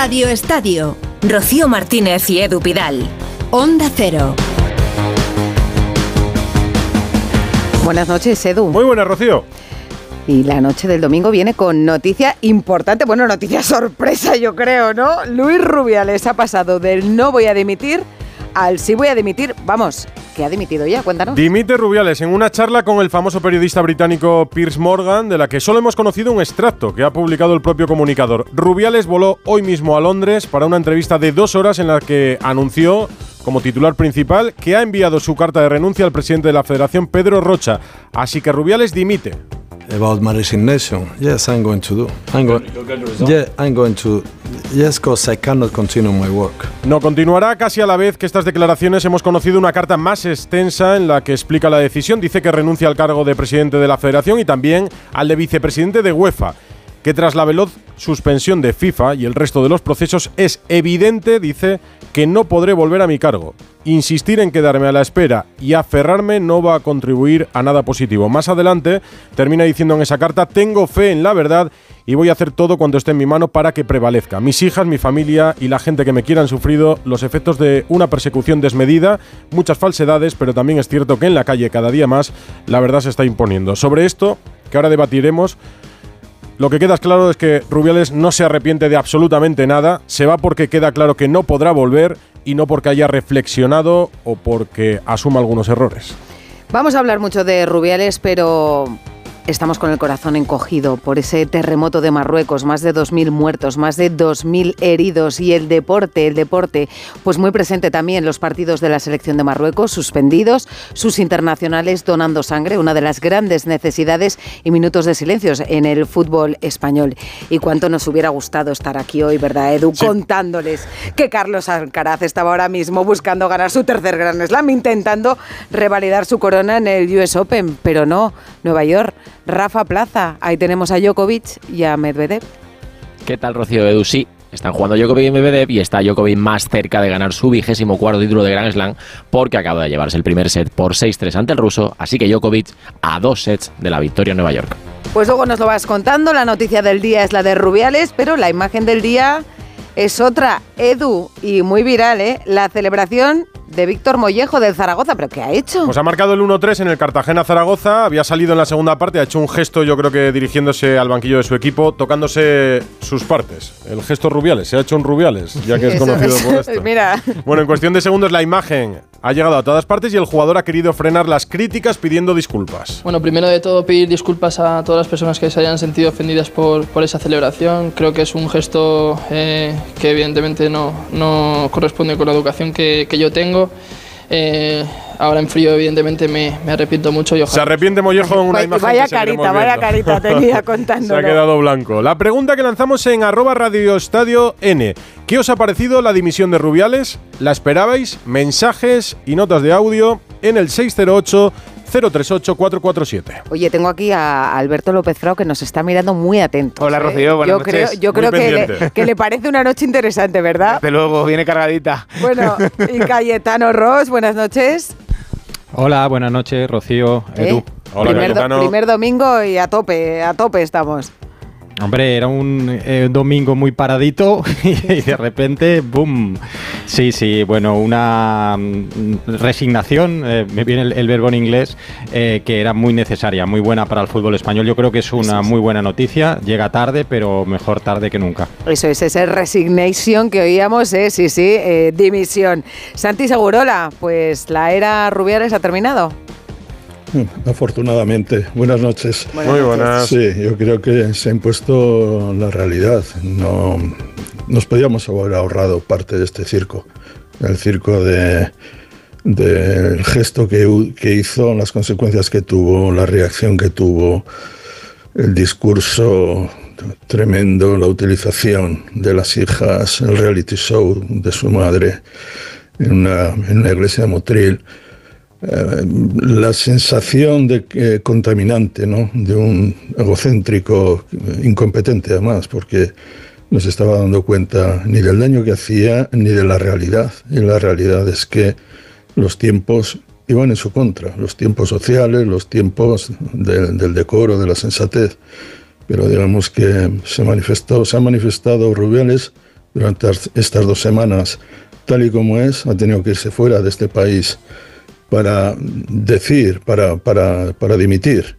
Radio Estadio. Rocío Martínez y Edu Pidal. Onda Cero. Buenas noches, Edu. Muy buenas, Rocío. Y la noche del domingo viene con noticia importante, bueno, noticia sorpresa yo creo, ¿no? Luis Rubiales ha pasado del no voy a dimitir al sí voy a dimitir, vamos, que ha dimitido ya, cuéntanos. Dimite Rubiales en una charla con el famoso periodista británico Piers Morgan, de la que solo hemos conocido un extracto que ha publicado el propio comunicador. Rubiales voló hoy mismo a Londres para una entrevista de dos horas en la que anunció como titular principal que ha enviado su carta de renuncia al presidente de la Federación, Pedro Rocha. Así que Rubiales dimite about my resignation. Yes, I'm going to do. I'm going. Yeah, I'm going to. Yes, because I cannot continue my work. No continuará casi a la vez que estas declaraciones hemos conocido una carta más extensa en la que explica la decisión. Dice que renuncia al cargo de presidente de la Federación y también al de vicepresidente de UEFA que tras la veloz suspensión de FIFA y el resto de los procesos es evidente, dice, que no podré volver a mi cargo. Insistir en quedarme a la espera y aferrarme no va a contribuir a nada positivo. Más adelante termina diciendo en esa carta, tengo fe en la verdad y voy a hacer todo cuanto esté en mi mano para que prevalezca. Mis hijas, mi familia y la gente que me quiera han sufrido los efectos de una persecución desmedida, muchas falsedades, pero también es cierto que en la calle cada día más la verdad se está imponiendo. Sobre esto, que ahora debatiremos, lo que queda claro es que Rubiales no se arrepiente de absolutamente nada, se va porque queda claro que no podrá volver y no porque haya reflexionado o porque asuma algunos errores. Vamos a hablar mucho de Rubiales, pero Estamos con el corazón encogido por ese terremoto de Marruecos, más de 2.000 muertos, más de 2.000 heridos y el deporte, el deporte, pues muy presente también los partidos de la selección de Marruecos, suspendidos, sus internacionales donando sangre, una de las grandes necesidades y minutos de silencios en el fútbol español. Y cuánto nos hubiera gustado estar aquí hoy, ¿verdad, Edu? Contándoles que Carlos Alcaraz estaba ahora mismo buscando ganar su tercer Gran Slam, intentando revalidar su corona en el US Open, pero no, Nueva York Rafa Plaza. Ahí tenemos a Djokovic y a Medvedev. ¿Qué tal, Rocío Edu? Sí, están jugando Djokovic y Medvedev y está Djokovic más cerca de ganar su vigésimo cuarto título de Grand Slam porque acaba de llevarse el primer set por 6-3 ante el ruso, así que Djokovic a dos sets de la victoria en Nueva York. Pues luego nos lo vas contando, la noticia del día es la de Rubiales, pero la imagen del día es otra, Edu, y muy viral, ¿eh? La celebración de Víctor Mollejo del Zaragoza, pero ¿qué ha hecho? Pues ha marcado el 1-3 en el Cartagena Zaragoza, había salido en la segunda parte, ha hecho un gesto yo creo que dirigiéndose al banquillo de su equipo, tocándose sus partes. El gesto Rubiales, se ha hecho un Rubiales, ya que es conocido por esto. Mira. Bueno, en cuestión de segundos la imagen ha llegado a todas partes y el jugador ha querido frenar las críticas pidiendo disculpas. Bueno, primero de todo pedir disculpas a todas las personas que se hayan sentido ofendidas por, por esa celebración. Creo que es un gesto eh, que evidentemente no, no corresponde con la educación que, que yo tengo. Eh, ahora en frío, evidentemente, me, me arrepiento mucho. Y Se arrepiente Mollejo en una imagen. Vaya carita, vaya carita tenía contando. Se ha quedado blanco. La pregunta que lanzamos en arroba Radio Estadio N. ¿Qué os ha parecido la dimisión de Rubiales? ¿La esperabais? Mensajes y notas de audio en el 608 038-447. Oye, tengo aquí a Alberto López Frao que nos está mirando muy atento. Hola, Rocío, buenas yo noches. Creo, yo creo que le, que le, parece una noche interesante, ¿verdad? Desde luego, viene cargadita. Bueno, y Cayetano Ross, buenas noches. Hola, buenas noches, Rocío, Edu. ¿Eh? Hola, primer, do, primer domingo y a tope, a tope estamos. Hombre, era un eh, domingo muy paradito y de repente, ¡boom! Sí, sí, bueno, una mm, resignación, eh, me viene el, el, verbo en inglés, eh, que era muy necesaria, muy buena para el fútbol español. Yo creo que es una muy buena noticia, llega tarde, pero mejor tarde que nunca. Eso es, ese resignation que oíamos, ¿eh? sí, sí, dimisión. Santi Segurola, pues la era Rubiales ha terminado. Afortunadamente. Buenas noches. Muy buenas. Sí, yo creo que se ha impuesto la realidad. No, nos podíamos haber ahorrado parte de este circo. El circo de del gesto que, que hizo, las consecuencias que tuvo, la reacción que tuvo, el discurso tremendo, la utilización de las hijas, el reality show de su madre en una, en una iglesia de Motril. Eh, la sensación de eh, contaminante, ¿no? de un egocéntrico incompetente además, porque no se estaba dando cuenta ni del daño que hacía ni de la realidad. Y la realidad es que los tiempos iban en su contra, los tiempos sociales, los tiempos de, del decoro, de la sensatez. Pero digamos que se manifestó, se ha manifestado Rubiales durante estas dos semanas, tal y como es, ha tenido que irse fuera de este país para decir, para, para, para dimitir,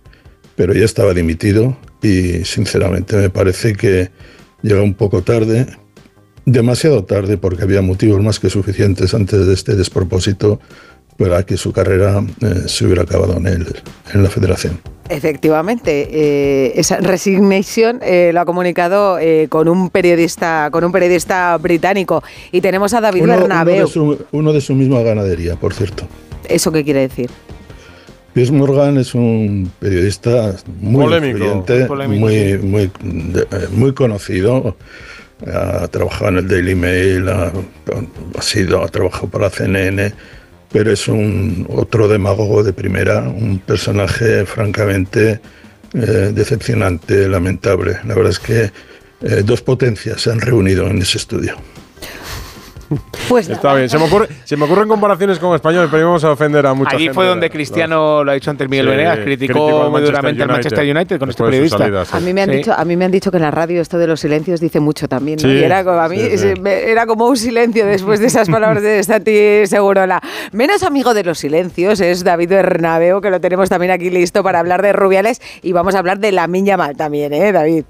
pero ya estaba dimitido y sinceramente me parece que llega un poco tarde, demasiado tarde porque había motivos más que suficientes antes de este despropósito para que su carrera eh, se hubiera acabado en, el, en la federación. Efectivamente, eh, esa resignación eh, lo ha comunicado con un periodista, con un periodista británico. Y tenemos a David uno, Bernabeu. Uno de, su, uno de su misma ganadería, por cierto. ¿Eso qué quiere decir? Piers Morgan es un periodista muy Polémico, influyente, muy, muy, eh, muy conocido. Ha trabajado en el Daily Mail, ha, ha sido, ha trabajado para CNN, pero es un otro demagogo de primera, un personaje francamente eh, decepcionante, lamentable. La verdad es que eh, dos potencias se han reunido en ese estudio. Pues Está bien. Se me, ocurre- se me ocurren comparaciones con españoles, pero íbamos a ofender a mucha Allí gente. fue donde Los- Cristiano, lo ha dicho antes Miguel Sí, Venegas, criticó muy Manchester duramente al Manchester United con este periodista. salida, sí. A mí me han Sí. dicho, a mí me han dicho que en la radio esto de los silencios dice mucho también. ¿no? Sí, y era como, a mí era como un silencio después de esas palabras de Santi Segurola. Menos amigo de los silencios es David Bernabeu, que lo tenemos también aquí listo para hablar de Rubiales y vamos a hablar de la Miña Mal también, ¿eh, David?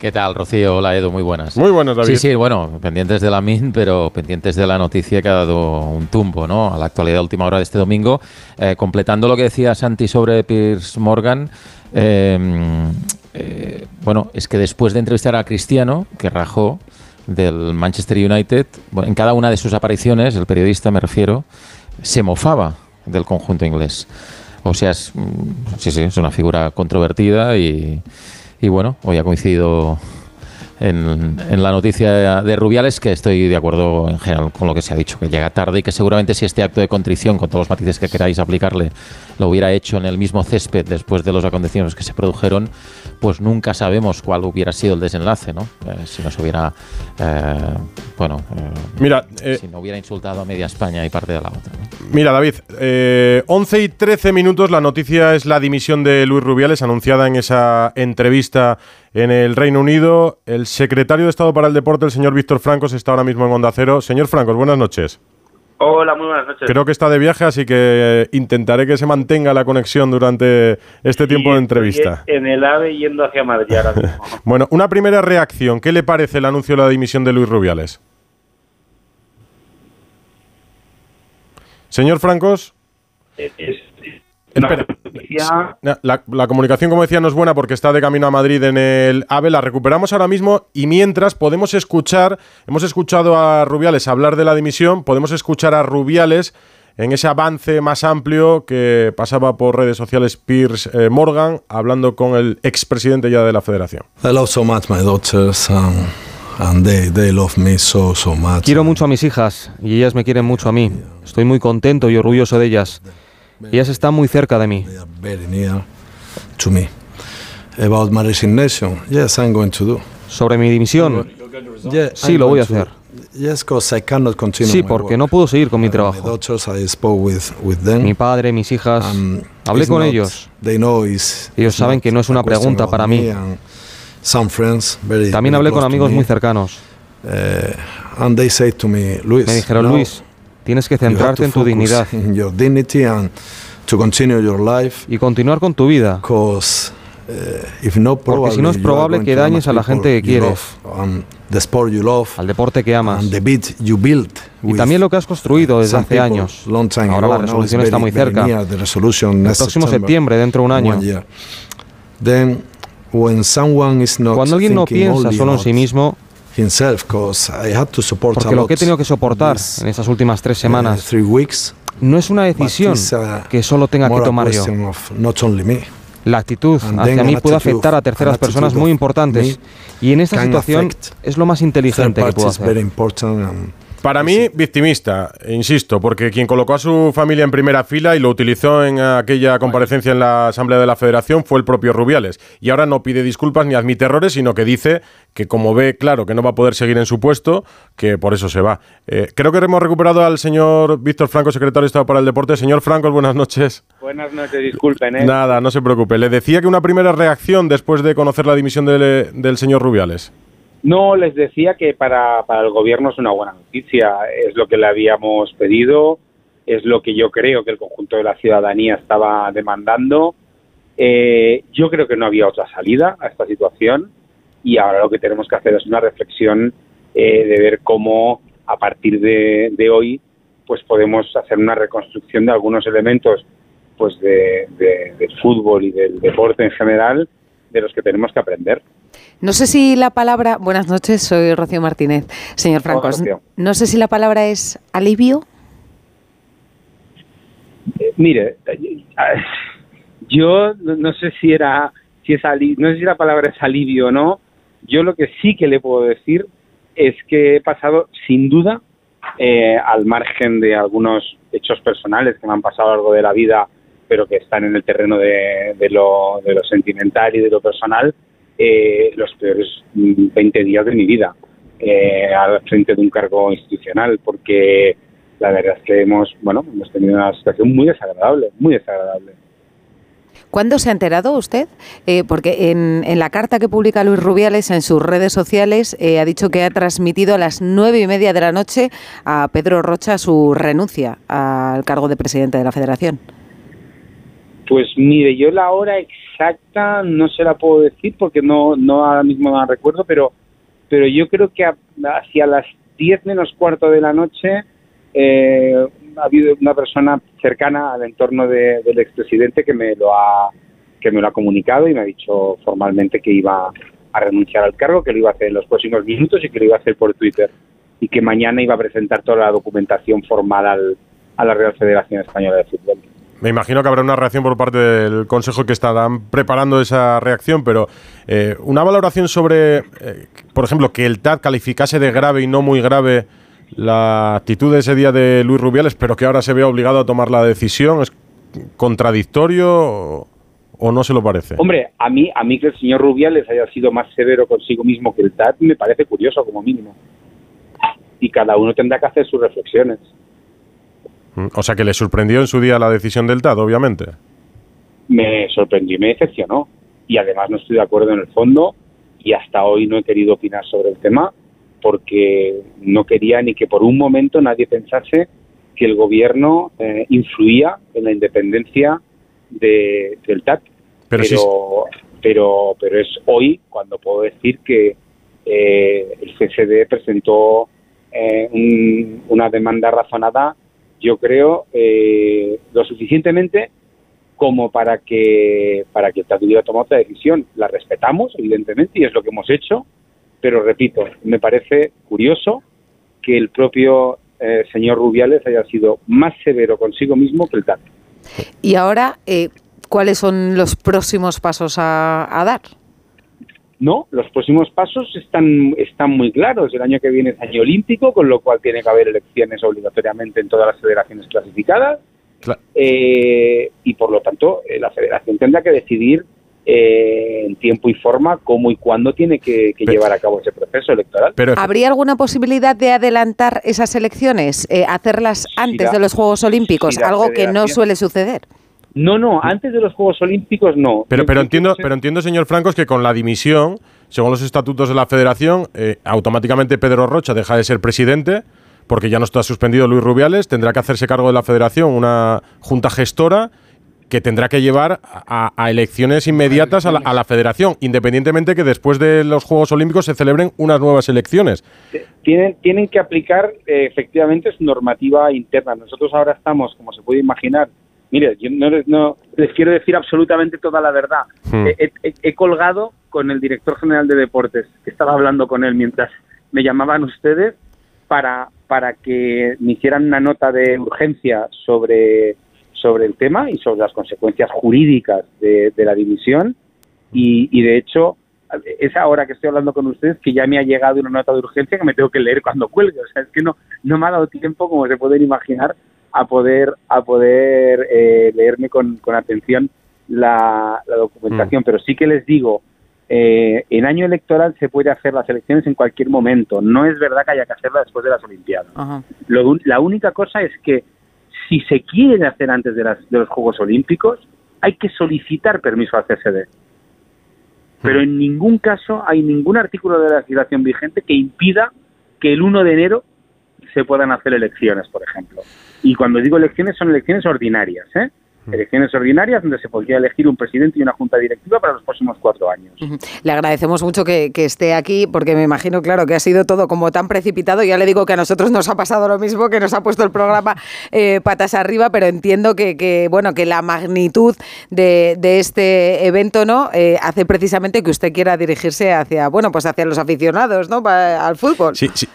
¿Qué tal, Rocío? Hola, Edu, muy buenas. Muy buenas, David. Sí, sí, bueno, pendientes de la MIN, pero pendientes de la noticia que ha dado un tumbo ¿no? a la actualidad de última hora de este domingo. Eh, completando lo que decía Santi sobre Piers Morgan, eh, eh, bueno, es que después de entrevistar a Cristiano, que rajó del Manchester United, bueno, en cada una de sus apariciones, el periodista me refiero, se mofaba del conjunto inglés. O sea, es, mm, sí, sí, es una figura controvertida y, y bueno, hoy ha coincidido en, en la noticia de Rubiales que estoy de acuerdo en general con lo que se ha dicho, que llega tarde y que seguramente si este acto de contrición, con todos los matices que queráis aplicarle, lo hubiera hecho en el mismo césped después de los acontecimientos que se produjeron, pues nunca sabemos cuál hubiera sido el desenlace, ¿no? Eh, si nos hubiera, eh, bueno, eh, Mira, eh, si no hubiera insultado a media España y parte de la otra. ¿no? Mira, David, eh, 11 y 13 minutos. La noticia es la dimisión de Luis Rubiales, anunciada en esa entrevista en el Reino Unido. El secretario de Estado para el Deporte, el señor Víctor Francos, está ahora mismo en Onda Cero. Señor Francos, buenas noches. Hola, muy buenas noches. Creo que está de viaje, así que eh, intentaré que se mantenga la conexión durante este tiempo de entrevista. En el AVE yendo hacia Madrid ahora mismo. Bueno, una primera reacción. ¿Qué le parece el anuncio de la dimisión de Luis Rubiales? Señor Francos. Es- es- Espera. noticia- Na- La, la comunicación, como decía, no es buena porque está de camino a Madrid en el AVE. La recuperamos ahora mismo y mientras podemos escuchar, hemos escuchado a Rubiales hablar de la dimisión, podemos escuchar a Rubiales en ese avance más amplio que pasaba por redes sociales Piers eh, Morgan, hablando con el expresidente ya de la federación. I love so much my daughters, um, and they, they love me so, so much. Quiero mucho a mis hijas y ellas me quieren mucho a mí. Estoy muy contento y orgulloso de ellas. Ellas están muy cerca de mí. They are very near to me. About my resignation, yes, I'm going to do. Sobre mi dimisión, sí, lo voy a hacer. Yes, because I cannot continue Sí, porque no puedo seguir con mi trabajo. Mi padre, mis hijas, Um, hablé con ellos. Ellos saben que no es una pregunta para mí. También hablé con amigos muy cercanos. to me, dijeron, Luis, tienes que centrarte en tu dignidad y continuar con tu vida. no, Porque si no es probable que dañes a la gente que quieres. al deporte que amas. Y también lo que has construido desde hace años. Ahora la resolución está muy cerca. El próximo septiembre, dentro de un año. one year. Then, when someone is not Cuando alguien no piensa solo en sí mismo, himself, 'cause I had to support porque a lo lot que he tenido que soportar en estas últimas tres uh, semanas three weeks, no es una decisión uh, que solo tenga que tomar yo. question of not only me. La actitud hacia mí puede afectar a terceras personas muy importantes. Y en esta can situación es lo más inteligente que puedo hacer. Para mí, victimista, insisto, porque quien colocó a su familia en primera fila y lo utilizó en aquella comparecencia en la Asamblea de la Federación fue el propio Rubiales. Y ahora no pide disculpas ni admite errores, sino que dice que como ve claro que no va a poder seguir en su puesto, que por eso se va. Eh, creo que hemos recuperado al señor Víctor Franco, secretario de Estado para el Deporte. Señor Franco, buenas noches. Buenas noches, disculpen, ¿eh? Nada, no se preocupe. Le decía que una primera reacción después de conocer la dimisión del, del señor Rubiales. No, les decía que para, para el gobierno es una buena noticia, es lo que le habíamos pedido, es lo que yo creo que el conjunto de la ciudadanía estaba demandando. Eh, yo creo que no había otra salida a esta situación y ahora lo que tenemos que hacer es una reflexión eh, de ver cómo a partir de, hoy pues podemos hacer una reconstrucción de algunos elementos pues de, de- del fútbol y del deporte en general de los que tenemos que aprender. No sé si la palabra. Buenas noches, soy Rocío Martínez. Señor Francos, no sé si la palabra es alivio. Eh, mire, eh, yo no sé si era si es ali- no sé si la palabra es alivio o no. Yo lo que sí que le puedo decir es que he pasado sin duda eh, al margen de algunos hechos personales que me han pasado a lo largo de la vida, pero que están en el terreno de, de lo, de lo sentimental y de lo personal, eh, los peores mm, 20 días de mi vida eh, al frente de un cargo institucional, porque la verdad es que hemos, bueno, hemos tenido una situación muy desagradable, muy desagradable. ¿Cuándo se ha enterado usted? Eh, porque en, en la carta que publica Luis Rubiales en sus redes sociales eh, ha dicho que ha transmitido a las nueve y media de la noche a Pedro Rocha su renuncia al cargo de presidente de la Federación. Pues mire, yo la hora exacta no se la puedo decir porque no, no ahora mismo la recuerdo, pero, pero yo creo que hacia las 10 menos cuarto de la noche eh, ha habido una persona cercana al entorno de- del expresidente que me lo ha que me lo ha comunicado y me ha dicho formalmente que iba a renunciar al cargo, que lo iba a hacer en los próximos minutos y que lo iba a hacer por Twitter y que mañana iba a presentar toda la documentación formal al, a la Real Federación Española de Fútbol. Me imagino que habrá una reacción por parte del Consejo que estarán preparando esa reacción, pero eh, una valoración sobre, eh, por ejemplo, que el TAT calificase de grave y no muy grave la actitud de ese día de Luis Rubiales, pero que ahora se vea obligado a tomar la decisión, ¿es contradictorio o, no se lo parece? Hombre, a mí, a mí que el señor Rubiales haya sido más severo consigo mismo que el TAT me parece curioso como mínimo. Y cada uno tendrá que hacer sus reflexiones. Mm, O sea, que le sorprendió en su día la decisión del TAT, obviamente. Me sorprendió y me decepcionó. Y además no estoy de acuerdo en el fondo y hasta hoy no he querido opinar sobre el tema porque no quería ni que por un momento nadie pensase que el gobierno eh, influía en la independencia de, del TAT. Pero Pero, pero, pero, es hoy cuando puedo decir que eh, el CSD presentó eh, un- una demanda razonada, yo creo, eh, lo suficientemente como para que para que TAT hubiera tomado otra decisión. La respetamos, evidentemente, y es lo que hemos hecho, pero repito, me parece curioso que el propio eh, señor Rubiales haya sido más severo consigo mismo que el TAT. Y ahora, eh, ¿cuáles son los próximos pasos a, a dar? No, los próximos pasos están, están muy claros. El año que viene es año olímpico, con lo cual tiene que haber elecciones obligatoriamente en todas las federaciones clasificadas. Eh, y por lo tanto, eh, la federación tendrá que decidir eh, en tiempo y forma cómo y cuándo tiene que, que llevar a cabo ese proceso electoral. ¿Habría alguna posibilidad de adelantar esas elecciones, eh, hacerlas antes la- de los Juegos Olímpicos, si algo que no suele suceder? No, no, antes de los Juegos Olímpicos no. Pero, pero entiendo, pero entiendo, señor Francos, que con la dimisión, según los estatutos de la Federación, eh, automáticamente Pedro Rocha deja de ser presidente, porque ya no está suspendido Luis Rubiales, tendrá que hacerse cargo de la Federación una junta gestora que tendrá que llevar a, a elecciones inmediatas a la, a la Federación, independientemente que después de los Juegos Olímpicos se celebren unas nuevas elecciones. tienen, tienen que aplicar eh, efectivamente su normativa interna. Nosotros ahora estamos, como se puede imaginar, mire, yo no, les- no les quiero decir absolutamente toda la verdad. Hmm. He, he- he colgado con el director general de deportes, que estaba hablando con él mientras me llamaban ustedes, para, para que me hicieran una nota de urgencia sobre, sobre el tema y sobre las consecuencias jurídicas de, de la dimisión. Y, y de hecho, es ahora que estoy hablando con ustedes que ya me ha llegado una nota de urgencia que me tengo que leer cuando cuelgue. O sea, es que no, no me ha dado tiempo, como se pueden imaginar, a poder, a poder eh, leerme con, con atención la, la documentación. Pero sí que les digo, eh, en año electoral se puede hacer las elecciones en cualquier momento. No es verdad que haya que hacerla después de las Olimpiadas. Lo la única cosa es que si se quieren hacer antes de, las, de los Juegos Olímpicos, hay que solicitar permiso al CSD. pero en ningún caso hay ningún artículo de la legislación vigente que impida que el 1 de enero se puedan hacer elecciones, por ejemplo. Y cuando digo elecciones, son elecciones ordinarias, ¿eh? Elecciones ordinarias donde se podría elegir un presidente y una junta directiva para los próximos cuatro años. Le agradecemos mucho que, que, esté aquí porque me imagino, claro, que ha sido todo como tan precipitado. Ya le digo que a nosotros nos ha pasado lo mismo, que nos ha puesto el programa eh, patas arriba, pero entiendo que, que, bueno, que la magnitud de, de este evento no eh, hace precisamente que usted quiera dirigirse hacia, bueno, pues hacia los aficionados, ¿no? al fútbol. Sí, sí.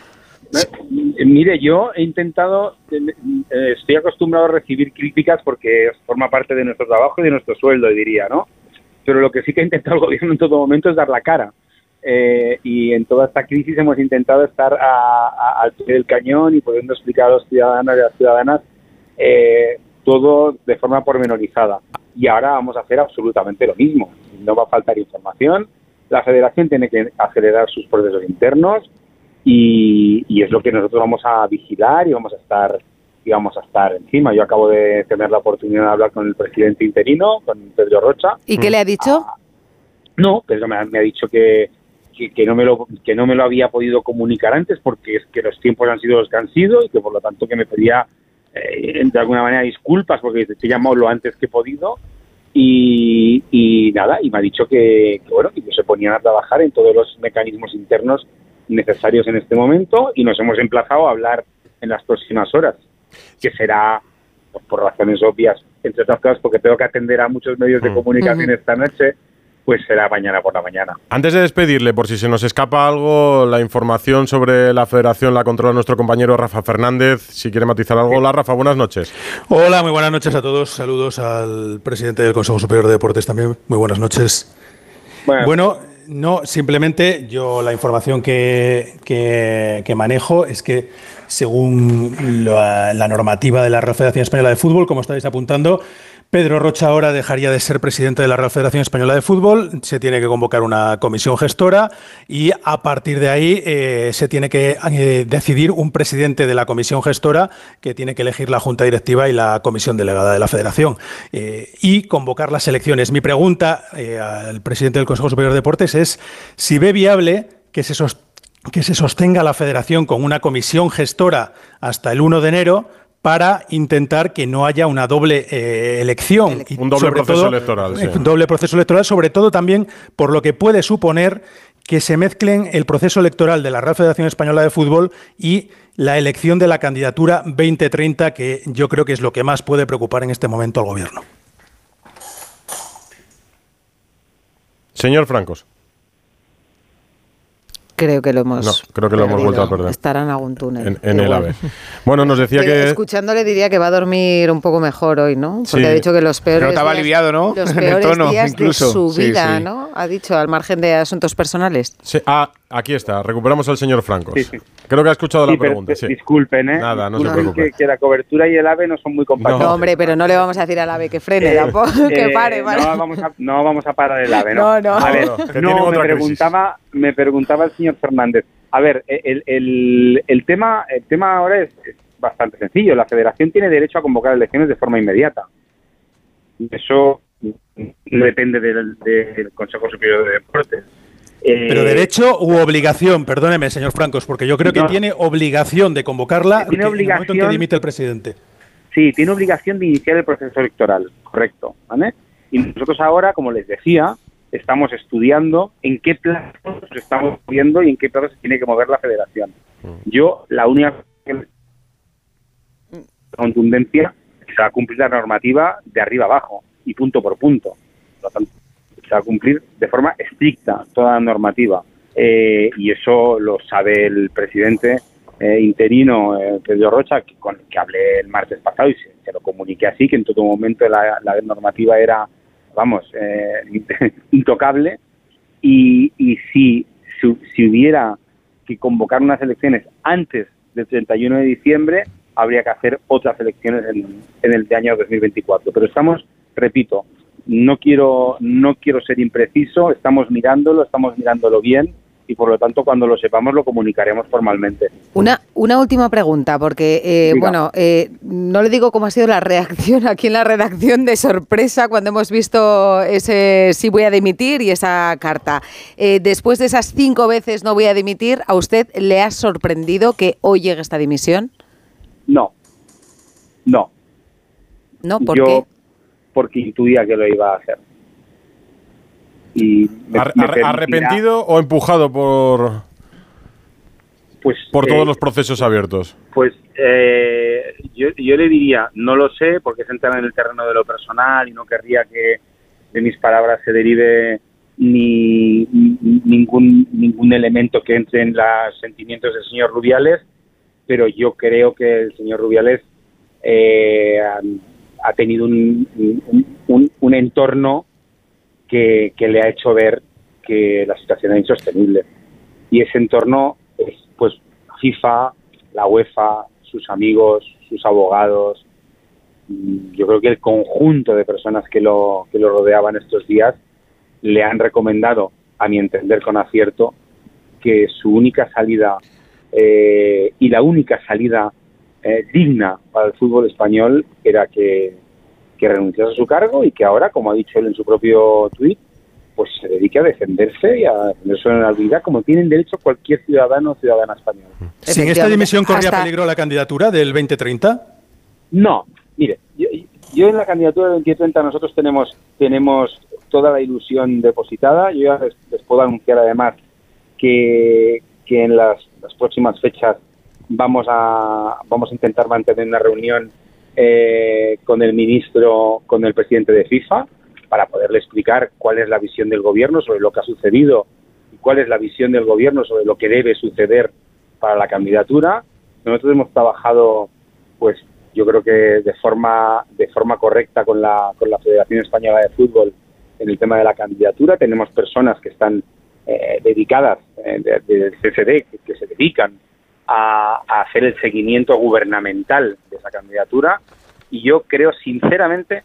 Eh, mire, yo he intentado, eh, estoy acostumbrado a recibir críticas porque forma parte de nuestro trabajo y de nuestro sueldo, diría, ¿no? Pero lo que sí que ha intentado el gobierno en todo momento es dar la cara. Eh, y en toda esta crisis hemos intentado estar al pie del cañón y pudiendo explicar a los ciudadanos y a las ciudadanas todo de forma pormenorizada. Y ahora vamos a hacer absolutamente lo mismo. No va a faltar información. La federación tiene que acelerar sus procesos internos y, es lo que nosotros vamos a vigilar y vamos a estar y vamos a estar encima. Yo acabo de tener la oportunidad de hablar con el presidente interino, con Pedro Rocha. ¿Y qué le ha dicho? Ah, no, Pedro me ha, me ha dicho que, que, no me lo, que no me lo había podido comunicar antes porque es que los tiempos han sido los que han sido y que por lo tanto que me pedía eh, de alguna manera disculpas porque te he llamado lo antes que he podido y, y nada, y me ha dicho que, que bueno, que se ponían a trabajar en todos los mecanismos internos necesarios en este momento y nos hemos emplazado a hablar en las próximas horas, que será pues, por razones obvias, entre otras cosas porque tengo que atender a muchos medios de Mm. comunicación esta noche, pues será mañana por la mañana. Antes de despedirle, por si se nos escapa algo, la información sobre la federación la controla nuestro compañero Rafa Fernández. Si quiere matizar algo, hola Rafa, buenas noches. Hola, muy buenas noches a todos. Saludos al presidente del Consejo Superior de Deportes también. Muy buenas noches. Bueno, no, simplemente yo la información que, que, manejo es que según la, la, normativa de la Real Federación Española de Fútbol, como estáis apuntando, Pedro Rocha ahora dejaría de ser presidente de la Real Federación Española de Fútbol, se tiene que convocar una comisión gestora y a partir de ahí eh, se tiene que eh, decidir un presidente de la comisión gestora que tiene que elegir la junta directiva y la comisión delegada de la federación eh, y convocar las elecciones. Mi pregunta al presidente del Consejo Superior de Deportes es si ve viable que se, que se sostenga la federación con una comisión gestora hasta el 1 de enero para intentar que no haya una doble eh, elección. Un doble proceso todo, electoral. Sí. Un doble proceso electoral, sobre todo también por lo que puede suponer que se mezclen el proceso electoral de la Real Federación Española de Fútbol y la elección de la candidatura 2030, que yo creo que es lo que más puede preocupar en este momento al Gobierno. Señor Francos. Creo que lo hemos. No, creo que lo hemos vuelto a perder. Estará en algún túnel. En, en el AVE. Bueno, nos decía que, que. Escuchándole diría que va a dormir un poco mejor hoy, ¿no? Porque Sí. ha dicho que los peores. Pero estaba días- aliviado, ¿no? Los En el peores tono, días incluso. de su Sí, vida, sí. ¿no? Ha dicho, al margen de asuntos personales. Sí, ah, aquí está. Recuperamos al señor Francos. Sí, sí. Creo que ha escuchado Sí, la pero pregunta. Sí. Disculpen, ¿eh? Nada, no se Disculpen preocupe. Que, que la cobertura y el AVE no son muy compatibles. No, hombre, pero no le vamos a decir al ave que frene, Eh, tampoco, que eh, pare, pare. No vamos, a, no vamos a parar el AVE, ¿no? No, no. A ver, No, me crisis. preguntaba, me preguntaba el señor Fernández. A ver, el, el, el tema, el tema ahora es, bastante sencillo. La Federación tiene derecho a convocar elecciones de forma inmediata. Eso no depende del, del Consejo Superior de Deportes. Eh, Pero derecho u obligación, perdóneme, señor Francos, porque yo creo que No. tiene obligación de convocarla Tiene que- en el momento en que obligación- dimite el presidente. Sí, tiene obligación de iniciar el proceso electoral, correcto. ¿vale? Y nosotros ahora, como les decía, estamos estudiando en qué plazos nos estamos moviendo y en qué plazos se tiene que mover la federación. Yo, la única contundencia se va a cumplir la normativa de arriba abajo y punto por punto. Por lo tanto, se va a cumplir de forma estricta toda la normativa. Eh, y eso lo sabe el presidente eh, interino, eh, Pedro Rocha, que, con el que hablé el martes pasado y se, lo comuniqué así, que en todo momento la, la normativa era, vamos, eh, intocable. Y, y si, si, hubiera que convocar unas elecciones antes del 31 de diciembre, habría que hacer otras elecciones en, en el año 2024. Pero estamos, repito, no quiero, no quiero ser impreciso, estamos mirándolo, estamos mirándolo bien y por lo tanto cuando lo sepamos lo comunicaremos formalmente. Una, una última pregunta, porque, eh, bueno, eh, no le digo cómo ha sido la reacción aquí en la redacción de sorpresa cuando hemos visto ese sí voy a dimitir y esa carta. Eh, después de esas cinco veces no voy a dimitir, ¿a usted le ha sorprendido que hoy llegue esta dimisión? No, no. ¿No? ¿Por Yo, qué? Porque intuía que lo iba a hacer. Y me- Ar- me ar- permitirá, ¿Arrepentido o empujado por, pues, por eh, todos los procesos abiertos? Pues eh, yo, yo le diría, no lo sé, porque es entrar en el terreno de lo personal y no querría que de mis palabras se derive ni, ni- ningún, ningún elemento que entre en los sentimientos del señor Rubiales, pero yo creo que el señor Rubiales eh, ha, tenido un, un- entorno que, que le ha hecho ver que la situación es insostenible. Y ese entorno es pues FIFA, la UEFA, sus amigos, sus abogados. Yo creo que el conjunto de personas que lo, que lo rodeaban estos días le han recomendado, a mi entender con acierto, que su única salida eh, y la única salida eh, digna para el fútbol español era que, que renunciase a su cargo y que ahora, como ha dicho él en su propio tuit, pues se dedique a defenderse y a defender su honorabilidad como tienen derecho cualquier ciudadano o ciudadana español. ¿Sin esta dimisión corría Hasta- peligro la candidatura del 2030? No, mire, yo, yo en la candidatura del 2030 nosotros tenemos tenemos toda la ilusión depositada. Yo ya les, les puedo anunciar además que, que en las, las próximas fechas vamos a vamos a intentar mantener una reunión eh, con el ministro, con el presidente de FIFA, para poderle explicar cuál es la visión del gobierno sobre lo que ha sucedido y cuál es la visión del gobierno sobre lo que debe suceder para la candidatura. Nosotros hemos trabajado, pues yo creo que de forma de forma correcta con la con la Federación Española de Fútbol en el tema de la candidatura. Tenemos personas que están eh, dedicadas eh, de- del CCD que se dedican a, a hacer el seguimiento gubernamental de esa candidatura y yo creo sinceramente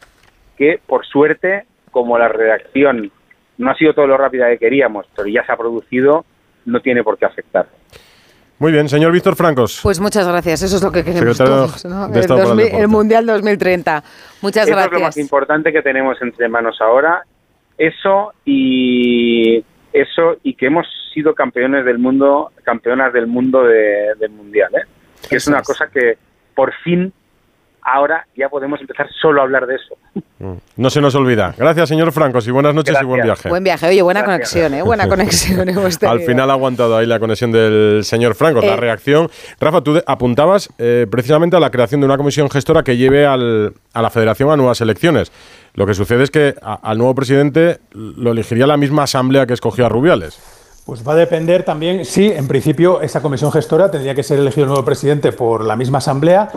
que por suerte como la redacción no ha sido todo lo rápida que queríamos pero ya se ha producido no tiene por qué afectar Muy bien, señor Víctor Francos. Pues muchas gracias, eso es lo que queremos Secretario todos, ¿no? de El, Estado para el 2000 Deporte. el Mundial 2030. Muchas Eso es lo más gracias. importante que tenemos entre manos ahora. Eso y eso y que hemos sido campeones del mundo, campeonas del mundo de- del mundial, ¿eh? Que es una cosa que por fin ahora ya podemos empezar solo a hablar de eso. Mm. No se nos olvida. Gracias, señor Francos, y buenas noches y buen viaje. Buen viaje, oye, buena Gracias. conexión, ¿eh? Buena conexión hemos tenido. Al final ha aguantado ahí la conexión del señor Francos, la Eh. reacción. Rafa, tú apuntabas eh, precisamente a la creación de una comisión gestora que lleve al- a la federación a nuevas elecciones. Lo que sucede es que a- al nuevo presidente lo elegiría la misma asamblea que escogió a Rubiales. Pues va a depender también, sí, en principio esa comisión gestora tendría que ser elegido el nuevo presidente por la misma asamblea,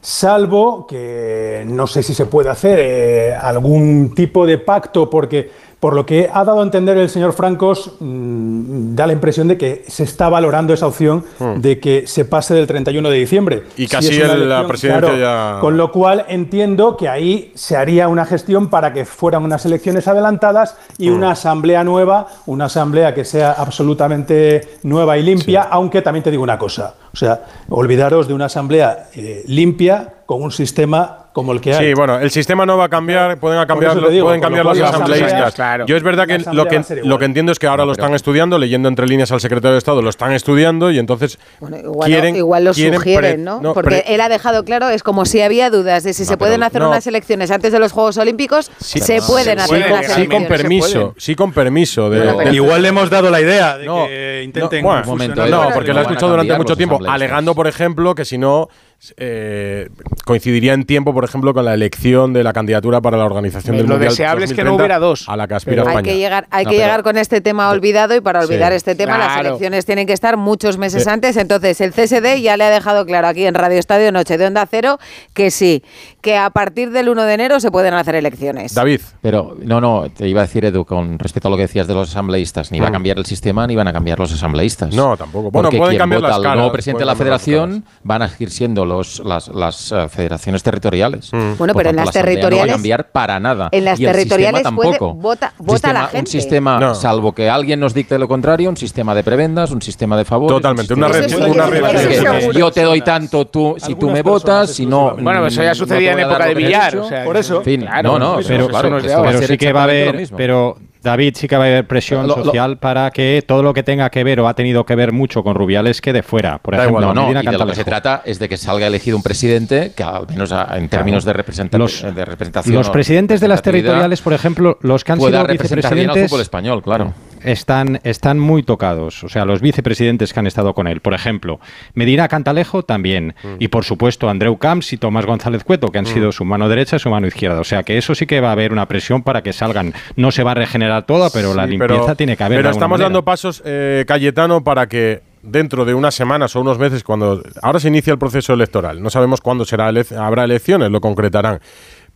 salvo que no sé si se puede hacer eh, algún tipo de pacto, porque por lo que ha dado a entender el señor Francos, mm, da la impresión de que se está valorando esa opción Hmm. de que se pase del 31 de diciembre. Y Si casi es una el- la elección, presidencia claro, ya- Con lo cual entiendo que ahí se haría una gestión para que fueran unas elecciones adelantadas y Hmm. una asamblea nueva, una asamblea que sea absolutamente nueva y limpia, aunque también te digo una cosa, o sea, olvidaros de una asamblea eh, limpia con un sistema como el que hay. Sí, bueno, el sistema no va a cambiar, pueden cambiar, digo, pueden los las asambleístas. claro, Yo es verdad que lo que lo entiendo es que ahora lo están estudiando, leyendo entre líneas al secretario de Estado, lo están estudiando y entonces Igual, quieren igual lo quieren sugieren, pre- ¿no? no, Porque pre- él ha dejado claro, es como si había dudas de si se pueden hacer no. unas elecciones antes de los Juegos Olímpicos, Sí, se pueden hacer con- unas sí, elecciones. con permiso, sí con permiso de, Bueno, igual le hemos dado la idea de No, que intenten no, bueno, no, porque lo he escuchado durante mucho tiempo, alegando, por ejemplo, que si no eh, coincidiría en tiempo, por ejemplo, con la elección de la candidatura para la organización del Lo Mundial deseable es que no 2030, hubiera dos. a la que aspira Hay España. que llegar, hay No, que llegar con este tema olvidado y para Sí. olvidar este tema las elecciones tienen que estar muchos meses Sí. antes. Entonces el CSD ya le ha dejado claro aquí en Radio Estadio Noche de Onda Cero que sí, que a partir del 1 de enero se pueden hacer elecciones. David. Pero no, no, te iba a decir, Edu, con respecto a lo que decías de los asambleístas, ni va a Mm. cambiar el sistema ni van a cambiar los asambleístas. No, tampoco. Bueno, Porque pueden quien cambiar vota las al caras, nuevo presidente de la federación van a seguir siendo los, las, las eh, federaciones territoriales. Bueno, Por pero en las la Asamblea No va a territoriales- cambiar para nada. En las Y territoriales puede- tampoco. vota, Un vota la sistema- gente. Un sistema, No. salvo que alguien nos dicte lo contrario, un sistema de prebendas, un sistema de favores. Totalmente, un una sistema red- de- una red- Es que Eso Yo te doy tanto, tú, si tú me votas, si no. Bueno, eso ya sucedía en época de billar, dicho. o sea, Por eso. En fin, Claro, no, no, pero claro, pero ser sí que va a haber, pero David sí que va a haber presión Lo- lo- social para que todo lo que tenga que ver o ha tenido que ver mucho con Rubiales quede fuera. Por ejemplo, igual, no, Medina y de lo que se trata es de que salga elegido un presidente que al menos a- en términos de, representa- Los- de representación Los presidentes de las territoriales, por ejemplo, los que han sido representar bien al vicepresidentes fútbol español, claro. Están, están muy tocados. O sea, los vicepresidentes que han estado con él. Por ejemplo, Medina Cantalejo también. Mm. Y por supuesto, Andreu Camps y Tomás González Cueto, que han sido su mano derecha y su mano izquierda. O sea, que eso sí que va a haber una presión para que salgan. No se va a regenerar toda, pero la limpieza pero- tiene que haber. Pero estamos manera. dando pasos, eh, Cayetano, para que dentro de unas semanas o unos meses, cuando ahora se inicia el proceso electoral, no sabemos cuándo será ele- habrá elecciones, lo concretarán.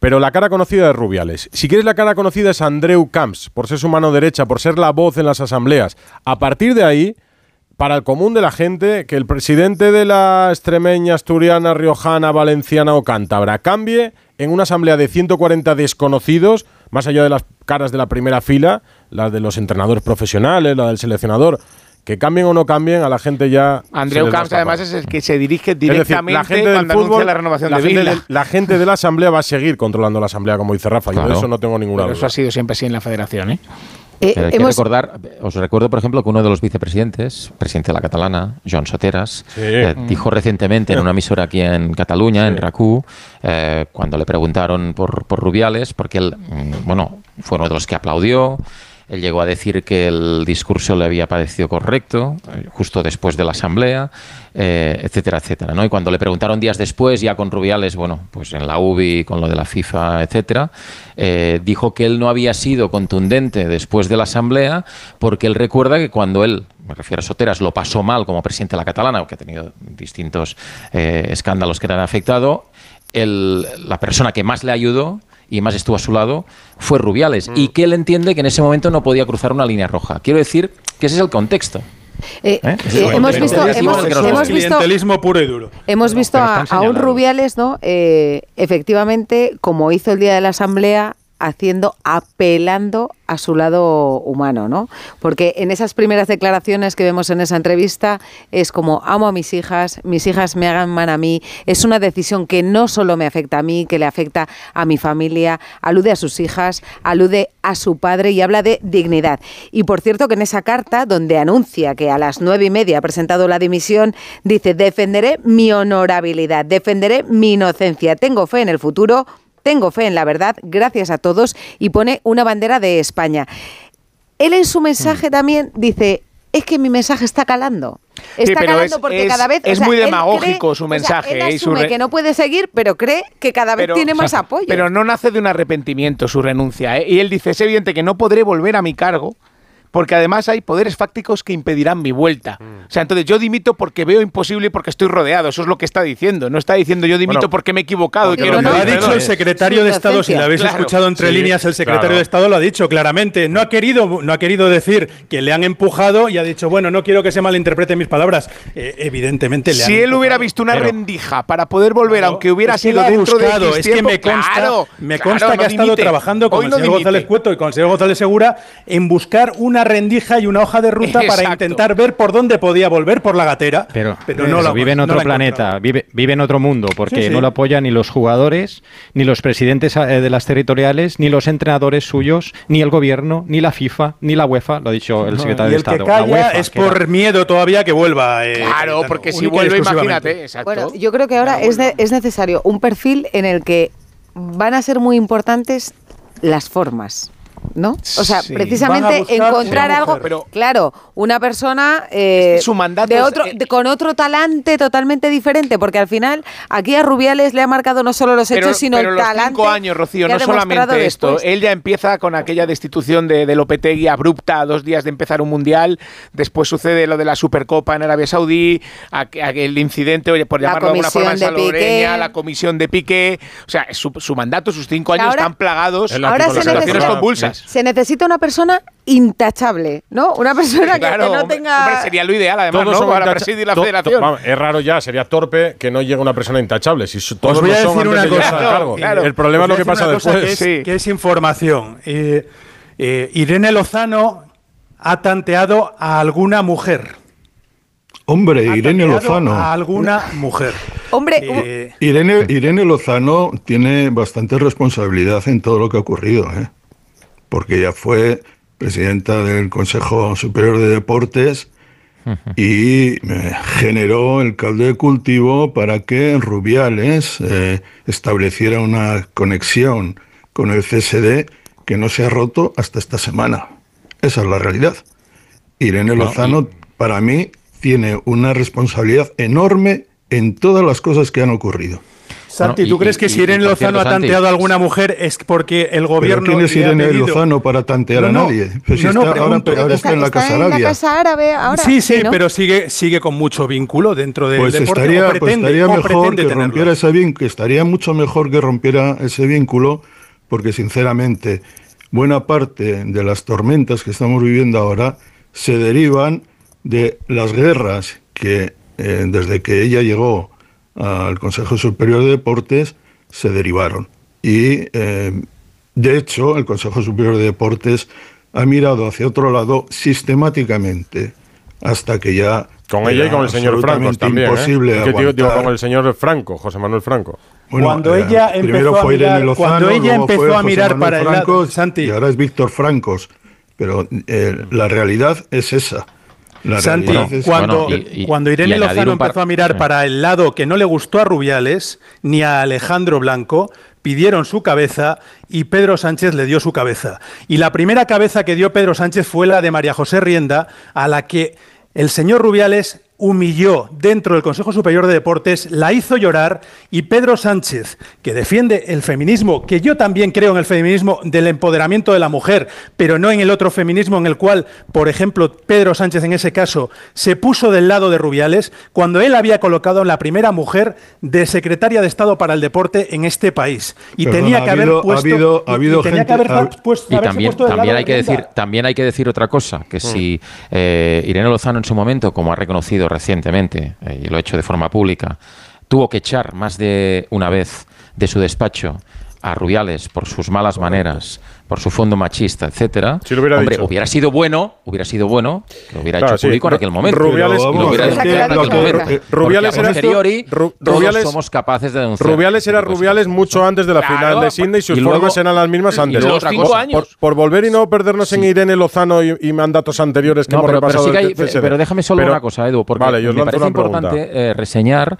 Pero la cara conocida es Rubiales. Si quieres, la cara conocida es Andreu Camps, por ser su mano derecha, por ser la voz en las asambleas. A partir de ahí, para el común de la gente, que el presidente de la extremeña, asturiana, riojana, valenciana o cántabra cambie en una asamblea de 140 desconocidos, más allá de las caras de la primera fila, las de los entrenadores profesionales, la del seleccionador, que cambien o no cambien, a la gente ya. Andreu Camps además es el que se dirige Es decir, directamente cuando anuncia la renovación la de gente del- la gente de la asamblea va a seguir controlando la asamblea, como dice Rafa, y Claro. de eso no tengo ninguna Pero duda. eso ha sido siempre así en la federación, ¿eh? Eh, hay que hemos- recordar, os recuerdo, por ejemplo, que uno de los vicepresidentes, presidente de la catalana, Joan Soteras, Sí. eh, dijo recientemente en una emisora aquí en Cataluña, en RACU, eh, cuando le preguntaron por, por Rubiales, porque él, mm, bueno, fue uno de los que aplaudió. Él llegó a decir que el discurso le había parecido correcto, eh, justo después de la asamblea, eh, etcétera, etcétera. ¿no? Y cuando le preguntaron días después, ya con Rubiales, bueno, pues en la UBI, con lo de la FIFA, etcétera, eh, dijo que él no había sido contundente después de la asamblea, porque él recuerda que cuando él, me refiero a Soteras, lo pasó mal como presidente de la catalana, que ha tenido distintos escándalos que le han afectado, el- la persona que más le ayudó y más estuvo a su lado fue Rubiales y que él entiende que en ese momento no podía cruzar una línea roja. Quiero decir que ese es el contexto. eh, ¿Eh? eh, hemos visto, hemos, visto, puro y duro. hemos visto a, a un. Rubiales, ¿no? Eh, efectivamente, como hizo el día de la asamblea, haciendo, apelando a su lado humano, ¿no? Porque en esas primeras declaraciones que vemos en esa entrevista es como amo a mis hijas, mis hijas me hagan mal a mí, es una decisión que no solo me afecta a mí, que le afecta a mi familia, alude a sus hijas, alude a su padre y habla de dignidad. Y por cierto que en esa carta, donde anuncia que a las nueve y media ha presentado la dimisión, dice defenderé mi honorabilidad, defenderé mi inocencia, tengo fe en el futuro, tengo fe en la verdad, gracias a todos, y pone una bandera de España. Él en su mensaje también dice, es que mi mensaje está calando. Sí, Está pero calando es- porque es- cada vez... es o sea, muy demagógico cree- su o sea, mensaje, él y su asume que no puede seguir, pero cree que cada vez Pero- tiene o sea, más apoyo. Pero no nace de un arrepentimiento su renuncia. ¿eh? Y él dice, es evidente que no podré volver a mi cargo porque además hay poderes fácticos que impedirán mi vuelta. Mm. O sea, entonces yo dimito porque veo imposible y porque estoy rodeado. Eso es lo que está diciendo. No está diciendo yo dimito Bueno, porque me he equivocado y Pero lo ha dicho el secretario de Estado, si lo habéis Claro. escuchado entre Sí, líneas, el secretario claro. de Estado lo ha dicho claramente. No ha querido, no ha querido decir que le han empujado y ha dicho, bueno, no quiero que se malinterpreten mis palabras. Eh, evidentemente le han Si él hubiera visto una Pero- rendija para poder volver, Claro, aunque hubiera sido lo dentro de buscado, X es que tiempo, me consta, claro, me claro, consta que no ha estado trabajando con Hoy el señor. González Cueto y con el señor González Segura en buscar una rendija y una hoja de ruta para intentar ver por dónde podía volver por la gatera. Pero, no pero lo ha- vive en no otro planeta, vive, vive en otro mundo, porque Sí, sí. no lo apoyan ni los jugadores, ni los presidentes eh, de las territoriales, ni los entrenadores suyos, ni el gobierno, ni la FIFA, ni la UEFA, lo ha dicho el secretario y de el que Estado. calla la UEFA, es que era- por miedo todavía que vuelva. eh, Claro, porque si vuelve, imagínate. Exacto. Bueno, yo creo que ahora es, ne- es necesario un perfil en el que van a ser muy importantes las formas. ¿No? O sea, Sí. Precisamente buscar encontrar algo. Pero- claro, una persona eh, Es que su mandato de es- otro, eh, de- con otro talante totalmente diferente, porque al final aquí a Rubiales le ha marcado no solo los hechos, sino pero el los talante. cinco años, Rocío, no solamente esto. después. Él ya empieza con aquella destitución de, de Lopetegui abrupta a dos días de empezar un mundial. Después sucede lo de la Supercopa en Arabia Saudí, aqu- aquel incidente, oye, por La llamarlo de alguna forma, en Piqué. la comisión de Piqué. O sea, su, su mandato, sus cinco años Ahora- están plagados Ahora se convulsas. Días. Se necesita una persona intachable, ¿no? Una persona que- Claro, que, no hombre, tenga... hombre, sería lo ideal, además, Todos ¿no? son Para presidir la federación. vamos, es raro ya, sería torpe que no llegue una persona intachable. Si todos Os voy a son decir antes una cosa. Claro. El problema es lo que pasa después. Que es, que es información. Eh, eh, Irene Lozano ha tanteado a alguna mujer. Hombre, Ha Irene Lozano. A alguna mujer. Hombre, Eh, Irene, Irene Lozano tiene bastante responsabilidad en todo lo que ha ocurrido, ¿eh? Porque ella fue presidenta del Consejo Superior de Deportes y generó el caldo de cultivo para que Rubiales eh, estableciera una conexión con el CSD que no se ha roto hasta esta semana. Esa es la realidad. Irene Lozano, para mí, tiene una responsabilidad enorme en todas las cosas que han ocurrido. Santi, ¿tú crees que si Irene Lozano ha tanteado a alguna mujer es porque el ¿Pero gobierno quién es Irene pedido- Lozano para tantear No, a nadie? Pues si no, no, está, ahora, pregunto. ahora está en la Casa en la Arabia. Casa Árabe ahora. Sí, sí, ¿no? pero sigue, sigue con mucho vínculo dentro del Pues deporte. estaría, pues pretende, estaría mejor que rompiera ese vínculo, estaría mucho mejor que rompiera ese vínculo, porque sinceramente buena parte de las tormentas que estamos viviendo ahora se derivan de las guerras que eh, desde que ella llegó al Consejo Superior de Deportes se derivaron. Y eh, de hecho el Consejo Superior de Deportes ha mirado hacia otro lado sistemáticamente hasta que ya Con ella y con el señor Franco también. ¿eh? imposible Que digo, con el señor Franco, José Manuel Franco. Bueno, Cuando eh, ella primero empezó a fue Irene mirar- Lozano, cuando ella empezó fue a mirar para el lado- Santi. y ahora es Víctor Francos. Pero eh, la realidad es esa. La Santi, cuando, Bueno, y- y- cuando Irene Lozano par- empezó a mirar para el lado que no le gustó a Rubiales ni a Alejandro Blanco, pidieron su cabeza y Pedro Sánchez le dio su cabeza. Y la primera cabeza que dio Pedro Sánchez fue la de María José Rienda, a la que el señor Rubiales humilló dentro del Consejo Superior de Deportes, la hizo llorar y Pedro Sánchez, que defiende el feminismo, que yo también creo en el feminismo del empoderamiento de la mujer, pero no en el otro feminismo en el cual, por ejemplo, Pedro Sánchez en ese caso se puso del lado de Rubiales, cuando él había colocado a la primera mujer de secretaria de Estado para el deporte en este país. Y Perdona, tenía que haber puesto... y- también, también hay que decir, también hay que decir otra cosa, Mm. que si eh, Irene Lozano en su momento, como ha reconocido recientemente, eh, y lo ha hecho de forma pública, tuvo que echar más de una vez de su despacho a Rubiales por sus malas maneras, por su fondo machista, etcétera, Si lo hubiera hombre, dicho. hubiera sido bueno, hubiera sido bueno que lo hubiera Claro, hecho sí. público en aquel momento. Rubiales- y lo hubiera denunciado en que aquel que- momento. eh, Rubiales era- posteriori, Ru- todos Rubiales- somos capaces de denunciar. Rubiales este era Rubiales mucho antes de la Claro, final de Sydney y sus y luego- formas eran las mismas y antes. luego Los cinco cosa. años. Por, por volver y no perdernos en Irene Lozano y, y mandatos anteriores que No, hemos pero, pero repasado. sí que hay- pero déjame solo Pero- una cosa, Edu, porque Vale, me parece importante eh, reseñar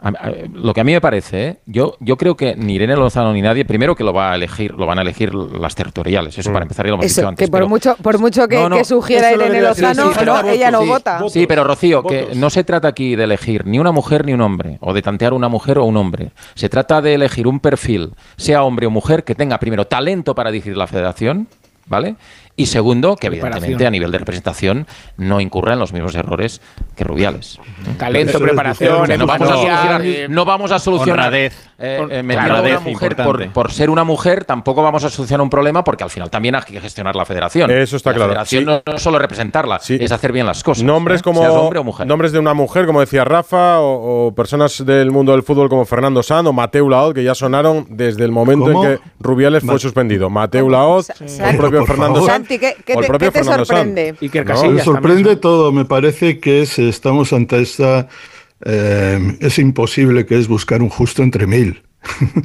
a- a- lo que a mí me parece, ¿eh? yo, yo creo que ni Irene Lozano ni nadie, primero que lo va a elegir, lo van a elegir las territoriales, eso para empezar ya lo hemos dicho antes. que por pero- mucho, por mucho que, No, no, que sugiera Irene Lozano, sí, no, ella no sí. vota. Sí, pero Rocío, que no se trata aquí de elegir ni una mujer ni un hombre, o de tantear una mujer o un hombre. Se trata de elegir un perfil, sea hombre o mujer, que tenga primero talento para dirigir la federación, ¿vale? Y segundo, que evidentemente a nivel de representación no incurra en los mismos errores que Rubiales. Talento, preparación, no vamos a solucionar, no vamos a solucionar Honradez. eh, eh, a una honradez mujer por, ser una mujer tampoco vamos a solucionar un problema porque al final también hay que gestionar la federación. Eso está la claro. federación Sí. no, no es solo representarla, Sí. es hacer bien las cosas. Nombres ¿eh? como hombre o mujer. nombres de una mujer, como decía Rafa, o, o personas del mundo del fútbol como Fernando Sanz o Mateu Laoz, que ya sonaron desde el momento ¿Cómo? en que Rubiales fue suspendido. Mateu Laoz, el propio Fernando favor. Santi, ¿qué, qué te, propio qué te Fernando Sanz. sorprende? Iker No, Casillas Me sorprende también. todo. Me parece que es- estamos ante esta. eh, es imposible que es buscar un justo entre mil.